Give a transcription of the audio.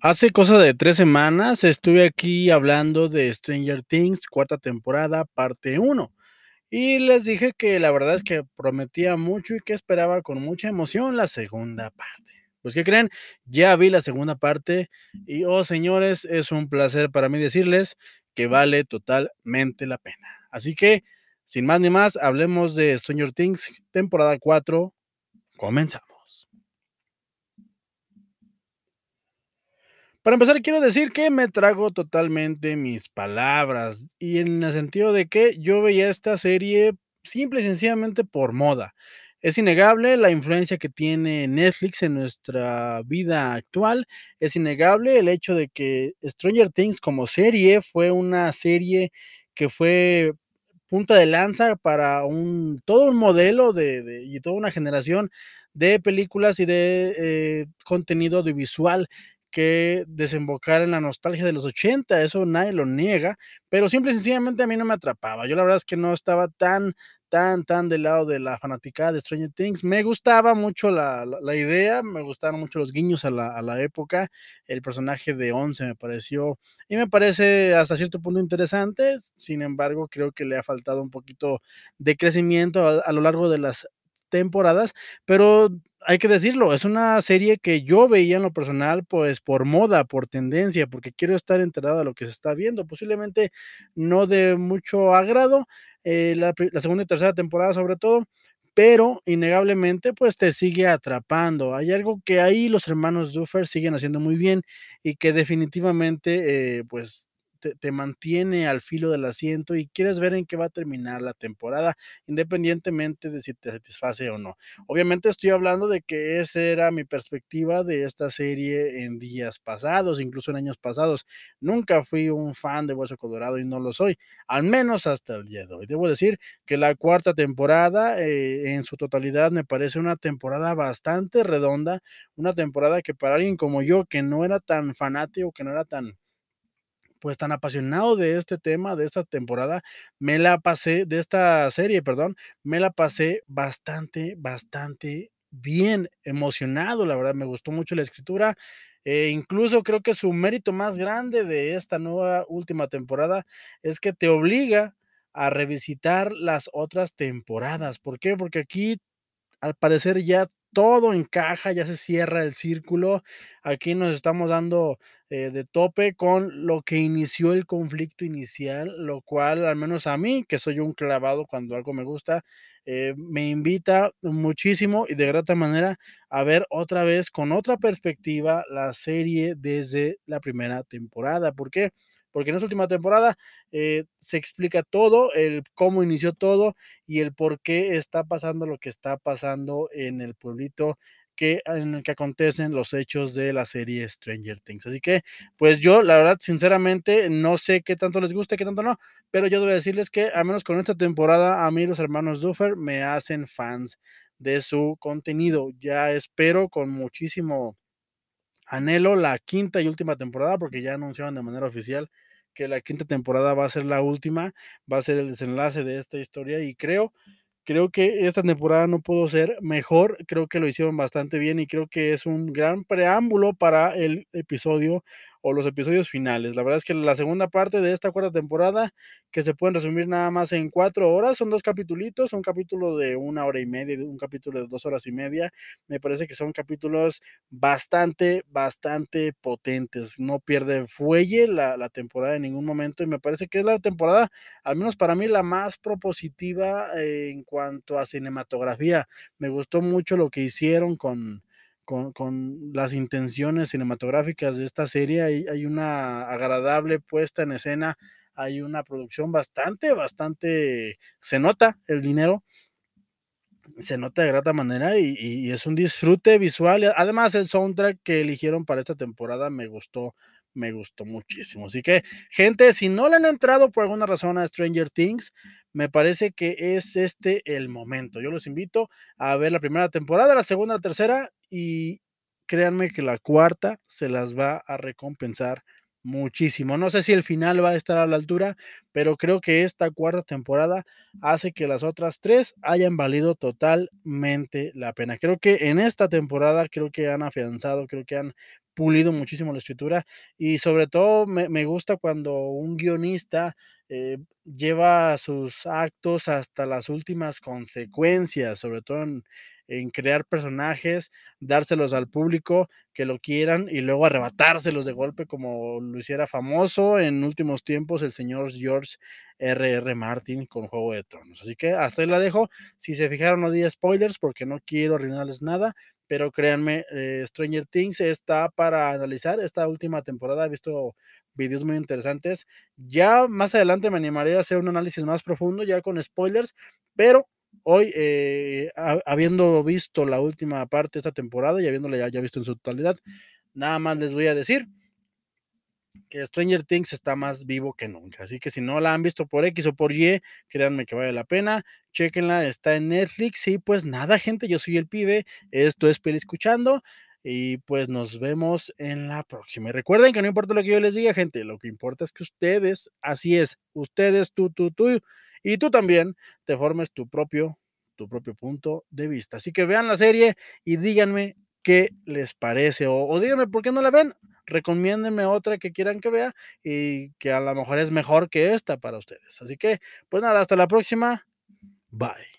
Hace cosa de 3 semanas estuve aquí hablando de Stranger Things, cuarta temporada, parte 1, y les dije que la verdad es que prometía mucho y que esperaba con mucha emoción la segunda parte. Pues, ¿qué creen? Ya vi la segunda parte y, oh, señores, es un placer para mí decirles que vale totalmente la pena. Así que, sin más ni más, hablemos de Stranger Things, temporada 4, comenzamos. Para empezar, quiero decir que me trago totalmente mis palabras, y en el sentido de que yo veía esta serie simple y sencillamente por moda. Es innegable la influencia que tiene Netflix en nuestra vida actual, es innegable el hecho de que Stranger Things como serie fue una serie que fue punta de lanza para un todo un modelo de y toda una generación de películas y de, eh, contenido audiovisual que desembocara en la nostalgia de los 80, eso nadie lo niega, pero simple y sencillamente a mí no me atrapaba. Yo la verdad es que no estaba tan, tan, tan del lado de la fanaticada de Stranger Things. Me gustaba mucho la la idea, me gustaron mucho los guiños a la a la época. El personaje de Once me pareció y me parece hasta cierto punto interesante. Sin embargo, creo que le ha faltado un poquito de crecimiento a lo largo de las temporadas, pero hay que decirlo, es una serie que yo veía en lo personal, pues, por moda, por tendencia, porque quiero estar enterado de lo que se está viendo. Posiblemente no de mucho agrado, eh, la segunda y tercera temporada, sobre todo, pero innegablemente, pues, te sigue atrapando. Hay algo que ahí los hermanos Duffer siguen haciendo muy bien y que definitivamente, eh, pues, te mantiene al filo del asiento y quieres ver en qué va a terminar la temporada, independientemente de si te satisface o no. Obviamente, estoy hablando de que esa era mi perspectiva de esta serie en días pasados, incluso en años pasados. Nunca fui un fan de Hueso Colorado y no lo soy, al menos hasta el día de hoy. Debo decir que la cuarta temporada, eh, en su totalidad, me parece una temporada bastante redonda, una temporada que para alguien como yo, que no era tan fanático, que no era tan pues, tan apasionado de este tema, de esta temporada, me la pasé de esta serie, perdón, me la pasé bastante, bastante bien, emocionado, la verdad, me gustó mucho la escritura, eh, incluso creo que su mérito más grande de esta nueva última temporada es que te obliga a revisitar las otras temporadas, ¿por qué? Porque aquí, al parecer, ya todo encaja, ya se cierra el círculo. Aquí nos estamos dando, eh, de tope con lo que inició el conflicto inicial, lo cual, al menos a mí, que soy un clavado cuando algo me gusta, eh, me invita muchísimo y de grata manera a ver otra vez, con otra perspectiva, la serie desde la primera temporada, ¿por qué? Porque en esta última temporada, eh, se explica todo, el cómo inició todo y el por qué está pasando lo que está pasando en el pueblito que en el que acontecen los hechos de la serie Stranger Things. Así que, pues, yo, la verdad, sinceramente, no sé qué tanto les guste, qué tanto no, pero yo debo decirles que, al menos con esta temporada, a mí los hermanos Duffer me hacen fans de su contenido. Ya espero con muchísimo anhelo la quinta y última temporada, porque ya anunciaron de manera oficial que la quinta temporada va a ser la última, va a ser el desenlace de esta historia y creo creo que esta temporada no pudo ser mejor, creo que lo hicieron bastante bien y creo que es un gran preámbulo para el episodio o los episodios finales. La verdad es que la segunda parte de esta cuarta temporada, que se pueden resumir nada más en 4 horas, son 2 capitulitos, un capítulo de 1 hora y media un capítulo de 2 horas y media. Me parece que son capítulos bastante, bastante potentes. No pierde fuelle la la temporada en ningún momento y me parece que es la temporada, al menos para mí, la más propositiva en cuanto a cinematografía. Me gustó mucho lo que hicieron con con con las intenciones cinematográficas de esta serie. Hay hay una agradable puesta en escena, hay una producción bastante, bastante se nota el dinero se nota de grata manera y y es un disfrute visual. Además, el soundtrack que eligieron para esta temporada me gustó me gustó muchísimo. Así que, gente, si no le han entrado por alguna razón a Stranger Things, me parece que es este el momento. Yo los invito a ver la primera temporada, la segunda, la tercera y créanme que la cuarta se las va a recompensar muchísimo. No sé si el final va a estar a la altura, pero creo que esta cuarta temporada hace que las otras 3 hayan valido totalmente la pena. Creo que en esta temporada, creo que han afianzado, creo que han pulido muchísimo la escritura y sobre todo me me gusta cuando un guionista, eh, lleva sus actos hasta las últimas consecuencias, sobre todo en en crear personajes, dárselos al público, que lo quieran y luego arrebatárselos de golpe como lo hiciera famoso en últimos tiempos el señor George R. R. Martin con Juego de Tronos. Así que hasta ahí la dejo. Si se fijaron, no di spoilers porque no quiero arruinarles nada, pero créanme, eh, Stranger Things está para analizar. Esta última temporada he visto videos muy interesantes. Ya más adelante me animaré a hacer un análisis más profundo, ya con spoilers, pero hoy, eh, ha habiendo visto la última parte de esta temporada y habiéndola ya visto en su totalidad, nada más les voy a decir que Stranger Things está más vivo que nunca. Así que si no la han visto por X o por Y, créanme que vale la pena. Chéquenla, está en Netflix. Y pues nada, gente, yo soy el pibe. Esto es Peli Escuchando. Y pues nos vemos en la próxima. Y recuerden que no importa lo que yo les diga, gente, lo que importa es que ustedes, así es, ustedes, tú, tú, tú y tú también te formes tu propio, tu propio punto de vista. Así que vean la serie y díganme qué les parece o, o díganme por qué no la ven. Recomiéndenme otra que quieran que vea y que a lo mejor es mejor que esta para ustedes. Así que, pues nada, hasta la próxima. Bye.